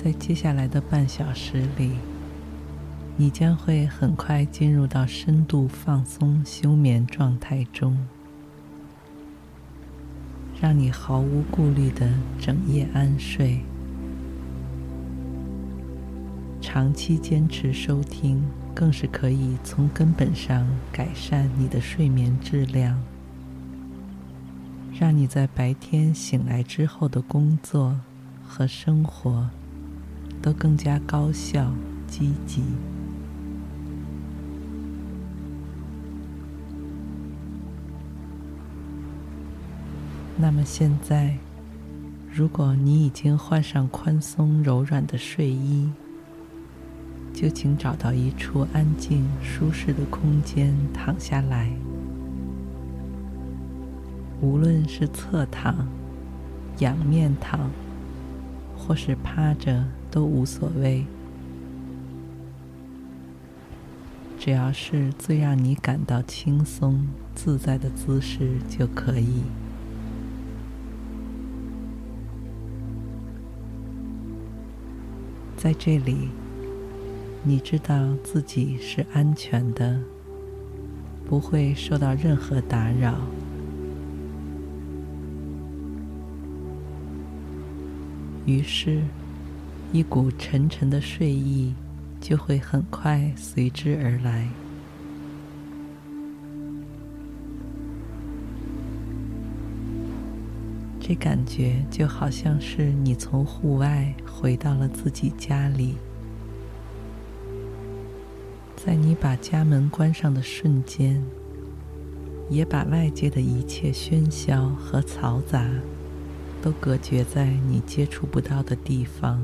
在接下来的半小时里，你将会很快进入到深度放松休眠状态中，让你毫无顾虑的整夜安睡。长期坚持收听，更是可以从根本上改善你的睡眠质量，让你在白天醒来之后的工作和生活。都更加高效、积极。那么现在，如果你已经换上宽松柔软的睡衣，就请找到一处安静、舒适的空间躺下来。无论是侧躺、仰面躺，或是趴着。都无所谓，只要是最让你感到轻松自在的姿势就可以。在这里，你知道自己是安全的，不会受到任何打扰。于是。一股沉沉的睡意就会很快随之而来，这感觉就好像是你从户外回到了自己家里，在你把家门关上的瞬间，也把外界的一切喧嚣和嘈杂都隔绝在你接触不到的地方。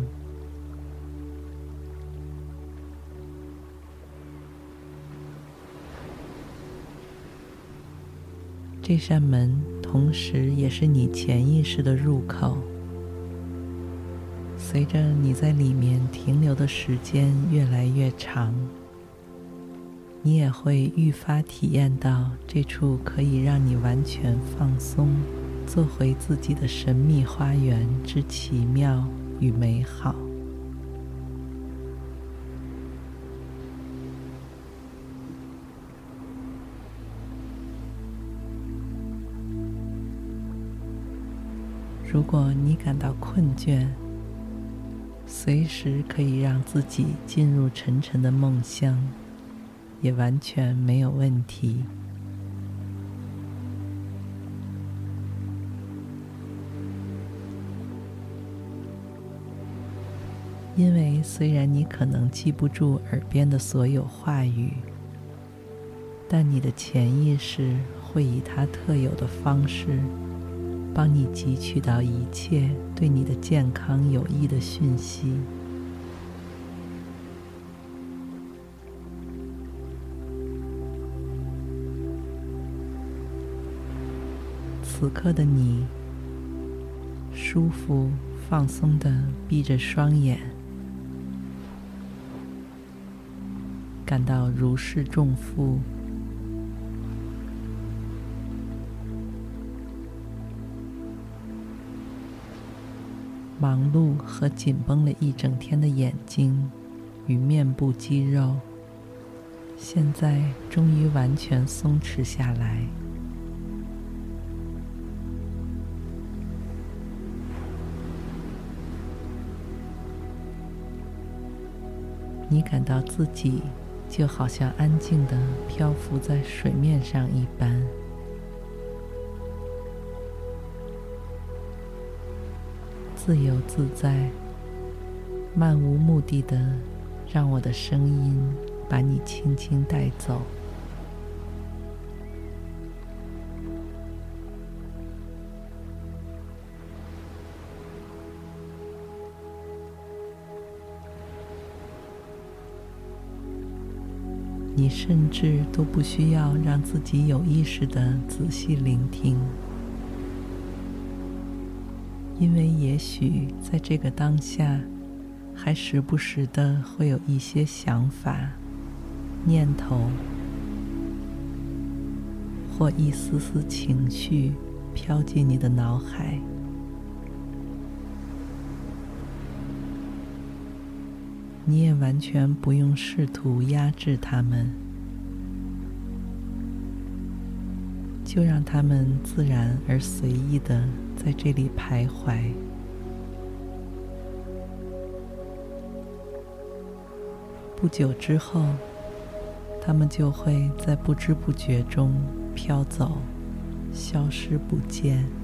这扇门同时也是你潜意识的入口。随着你在里面停留的时间越来越长，你也会愈发体验到这处可以让你完全放松、做回自己的神秘花园之奇妙与美好。如果你感到困倦，随时可以让自己进入沉沉的梦乡，也完全没有问题。因为虽然你可能记不住耳边的所有话语，但你的潜意识会以它特有的方式。帮你汲取到一切对你的健康有益的讯息。此刻的你，舒服放松的闭着双眼，感到如释重负。忙碌和紧绷了一整天的眼睛与面部肌肉，现在终于完全松弛下来。你感到自己就好像安静的漂浮在水面上一般。自由自在、漫无目的的让我的声音把你轻轻带走。你甚至都不需要让自己有意识的仔细聆听，因为也许在这个当下，还时不时的会有一些想法、念头或一丝丝情绪飘进你的脑海。你也完全不用试图压制他们，就让他们自然而随意的在这里徘徊。不久之后，他们就会在不知不觉中飘走，消失不见。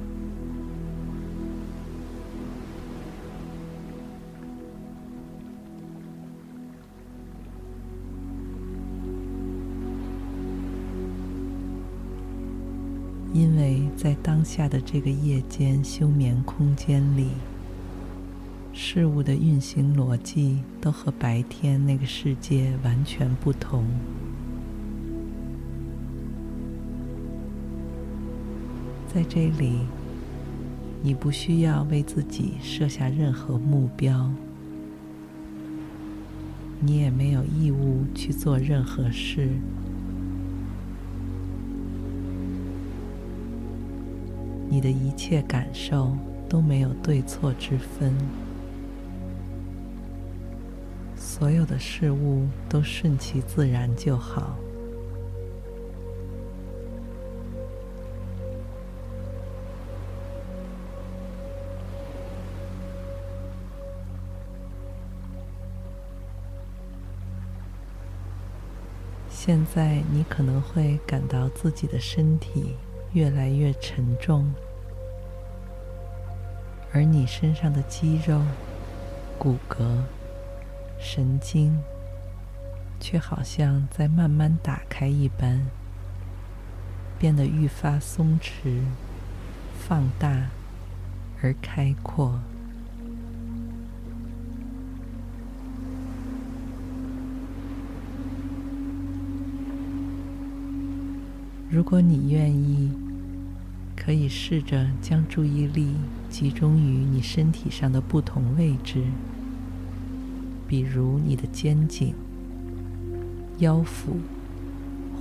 在当下的这个夜间休眠空间里，事物的运行逻辑都和白天那个世界完全不同。在这里，你不需要为自己设下任何目标，你也没有义务去做任何事。你的一切感受都没有对错之分，所有的事物都顺其自然就好。现在你可能会感到自己的身体。越来越沉重，而你身上的肌肉、骨骼、神经，却好像在慢慢打开一般，变得愈发松弛、放大而开阔。如果你愿意，可以试着将注意力集中于你身体上的不同位置，比如你的肩颈、腰腹，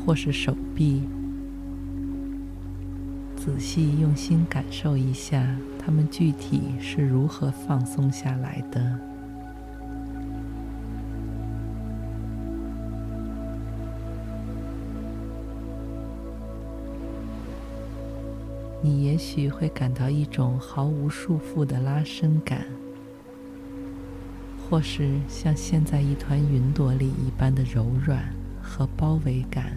或是手臂，仔细用心感受一下，它们具体是如何放松下来的。也许会感到一种毫无束缚的拉伸感，或是像陷在一团云朵里一般的柔软和包围感。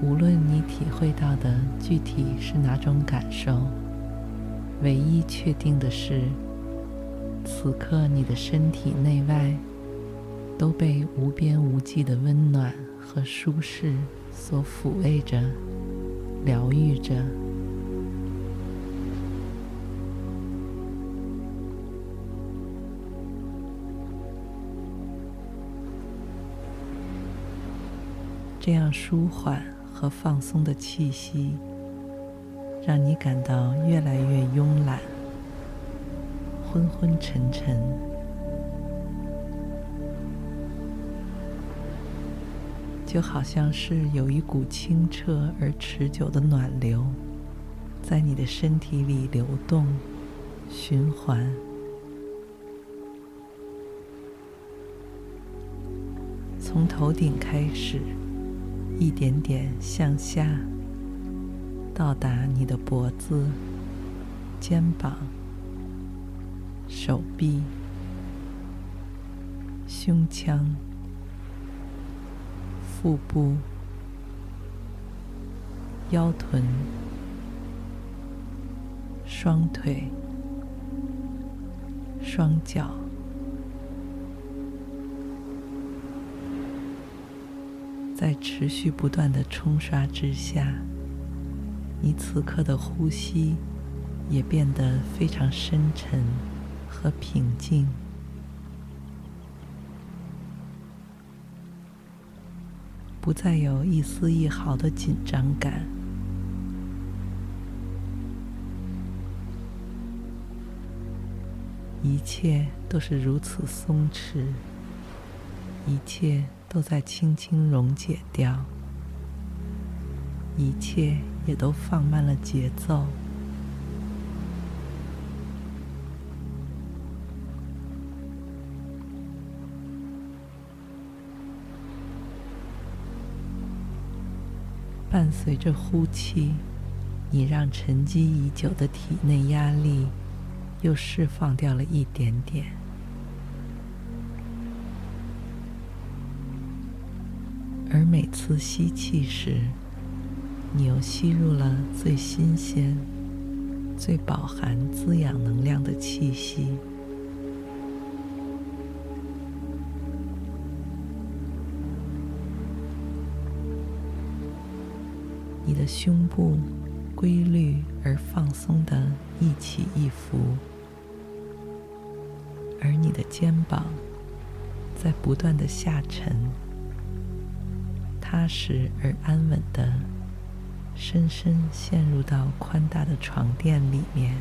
无论你体会到的具体是哪种感受，唯一确定的是，此刻，你的身体内外都被无边无际的温暖和舒适所抚慰着、疗愈着。这样舒缓和放松的气息，让你感到越来越慵懒。昏昏沉沉，就好像是有一股清澈而持久的暖流，在你的身体里流动、循环。从头顶开始，一点点向下，到达你的脖子、肩膀。手臂、胸腔、腹部、腰臀、双腿、双脚。在持续不断的冲刷之下，你此刻的呼吸也变得非常深沉和平静，不再有一丝一毫的紧张感，一切都是如此松弛，一切。都在轻轻溶解掉，一切也都放慢了节奏。伴随着呼气，你让沉积已久的体内压力又释放掉了一点点。而每次吸气时，你又吸入了最新鲜、最饱含滋养能量的气息。胸部规律而放松的一起一伏，而你的肩膀在不断的下沉。踏实而安稳的，深深陷入到宽大的床垫里面。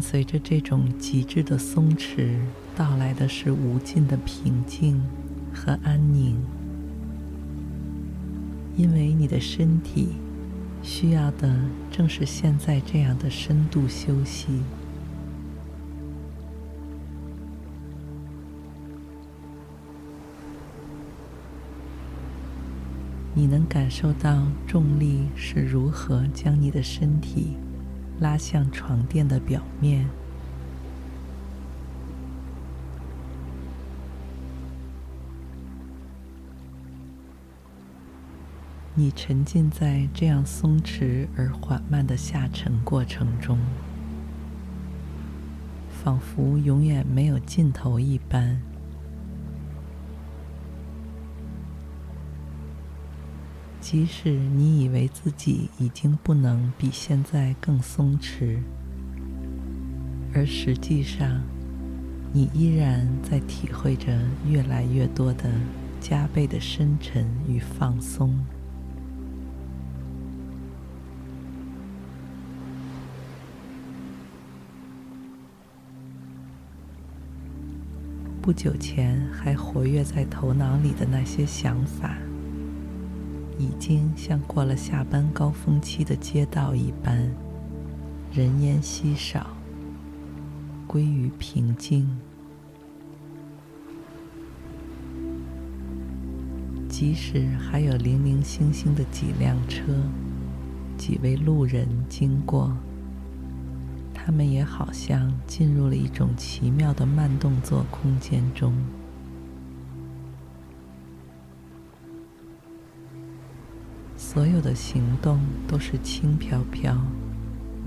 随着这种极致的松弛，到来的是无尽的平静和安宁，因为你的身体。需要的正是现在这样的深度休息。你能感受到重力是如何将你的身体拉向床垫的表面。你沉浸在这样松弛而缓慢的下沉过程中，仿佛永远没有尽头一般。即使你以为自己已经不能比现在更松弛，而实际上，你依然在体会着越来越多的加倍的深沉与放松。不久前还活跃在头脑里的那些想法，已经像过了下班高峰期的街道一般，人烟稀少，归于平静。即使还有零零星星的几辆车、几位路人经过。他们也好像进入了一种奇妙的慢动作空间中，所有的行动都是轻飘飘、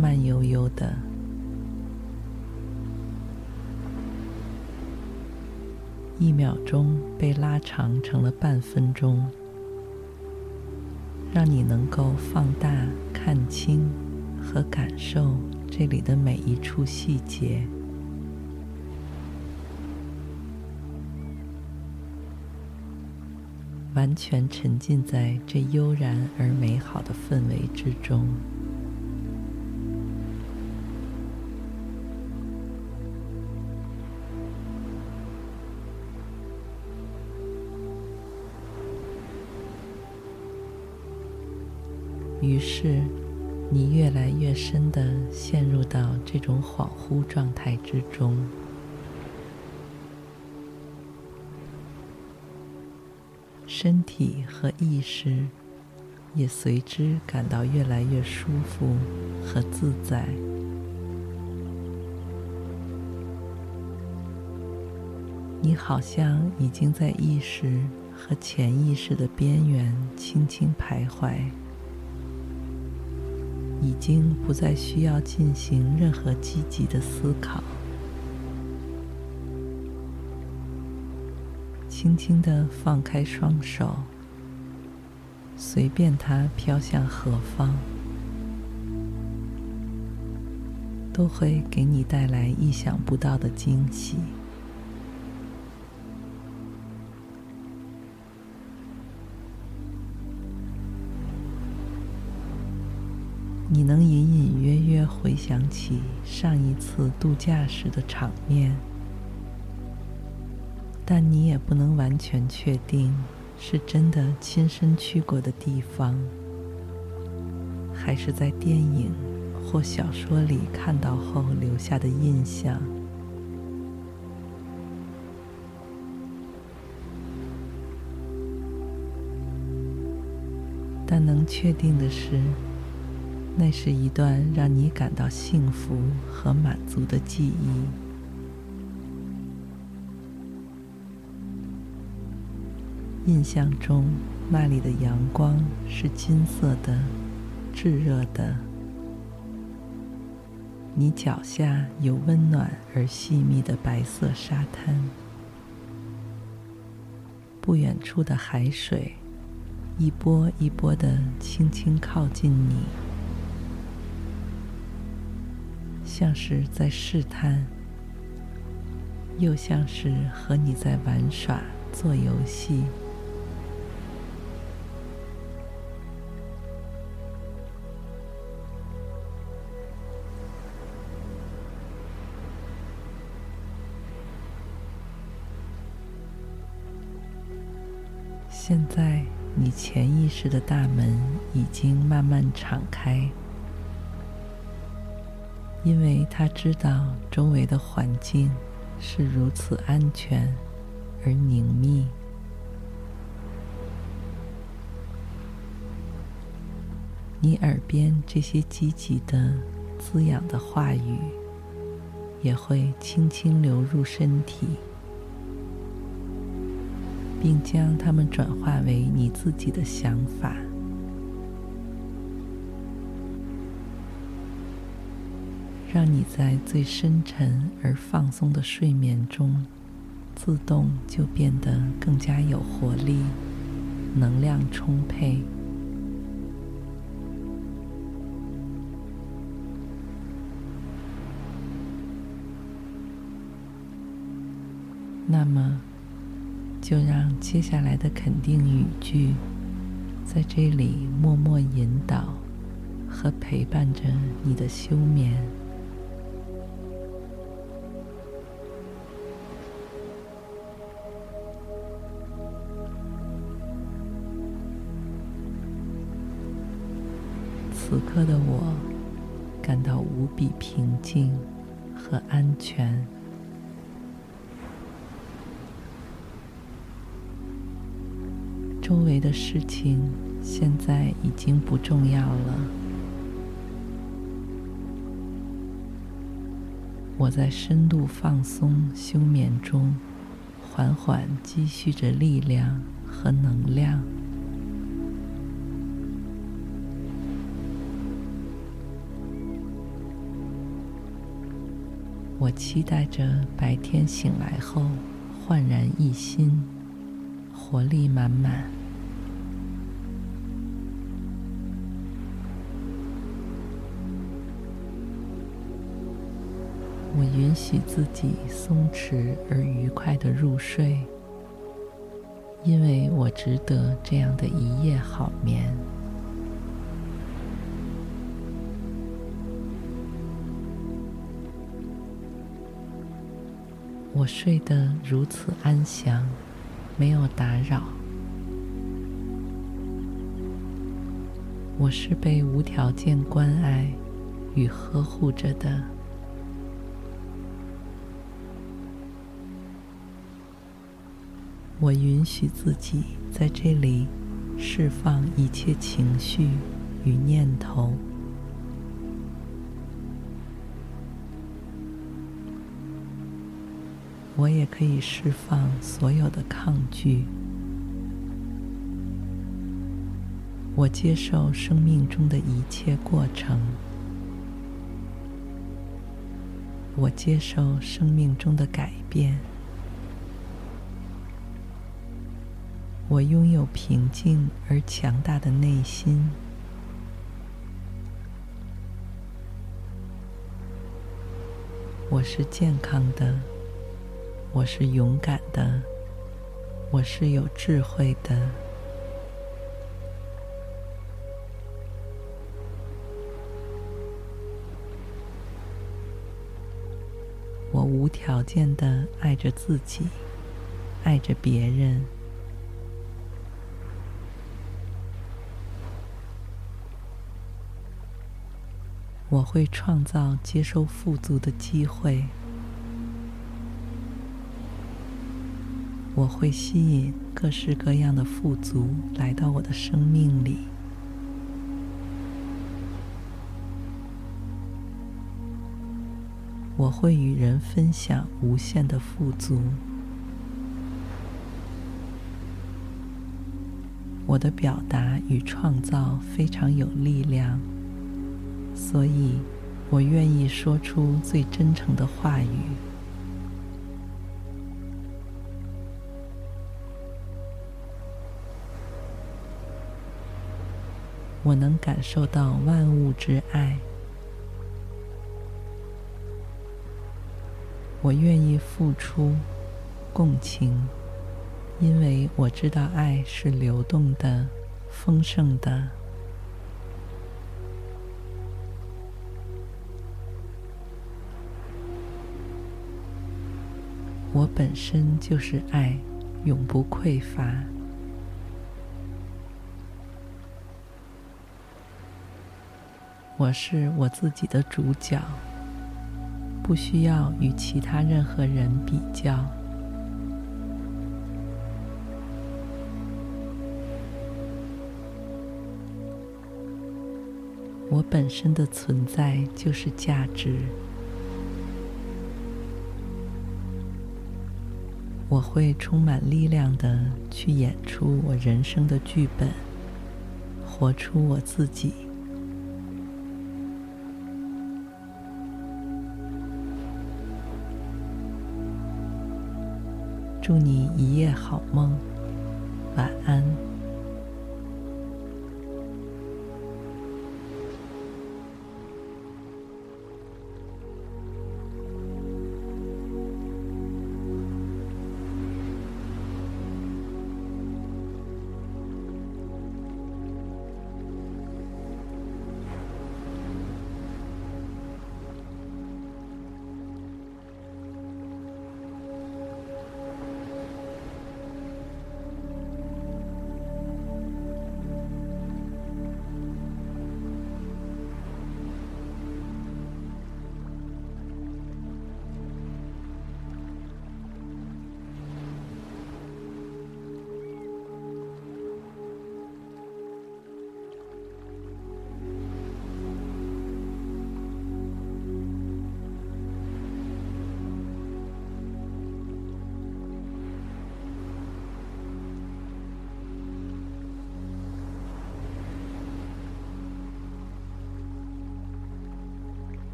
慢悠悠的，一秒钟被拉长成了半分钟，让你能够放大、看清和感受。这里的每一处细节，完全沉浸在这悠然而美好的氛围之中。于是。你越来越深地陷入到这种恍惚状态之中，身体和意识也随之感到越来越舒服和自在。你好像已经在意识和潜意识的边缘轻轻徘徊，已经不再需要进行任何积极的思考。轻轻的放开双手，随便它飘向何方，都会给你带来意想不到的惊喜。你能隐隐约约回想起上一次度假时的场面。但你也不能完全确定是真的亲身去过的地方，还是在电影或小说里看到后留下的印象。但能确定的是，那是一段让你感到幸福和满足的记忆。印象中，那里的阳光是金色的、炙热的。你脚下有温暖而细密的白色沙滩，不远处的海水一波一波的轻轻靠近你，像是在试探，又像是和你在玩耍、做游戏。现在，你潜意识的大门已经慢慢敞开，因为他知道周围的环境是如此安全而宁密。你耳边这些积极的、滋养的话语，也会轻轻流入身体。并将它们转化为你自己的想法，让你在最深沉而放松的睡眠中，自动就变得更加有活力，能量充沛。那么。就让接下来的肯定语句在这里默默引导和陪伴着你的休眠。此刻的我感到无比平静和安全。周围的事情现在已经不重要了。我在深度放松休眠中，缓缓积蓄着力量和能量。我期待着白天醒来后焕然一新，活力满满。允许自己松弛而愉快的入睡，因为我值得这样的一夜好眠。我睡得如此安详，没有打扰。我是被无条件关爱与呵护着的。我允许自己在这里释放一切情绪与念头。我也可以释放所有的抗拒。我接受生命中的一切过程。我接受生命中的改变。我拥有平静而强大的内心。我是健康的。我是勇敢的，我是有智慧的，我无条件的爱着自己，爱着别人，我会创造接受富足的机会。我会吸引各式各样的富足来到我的生命里。我会与人分享无限的富足。我的表达与创造非常有力量，所以我愿意说出最真诚的话语。我能感受到万物之爱，我愿意付出共情，因为我知道爱是流动的、丰盛的。我本身就是爱，永不匮乏。我是我自己的主角，不需要与其他任何人比较。我本身的存在就是价值。我会充满力量的去演出我人生的剧本，活出我自己。祝你一夜好梦，晚安。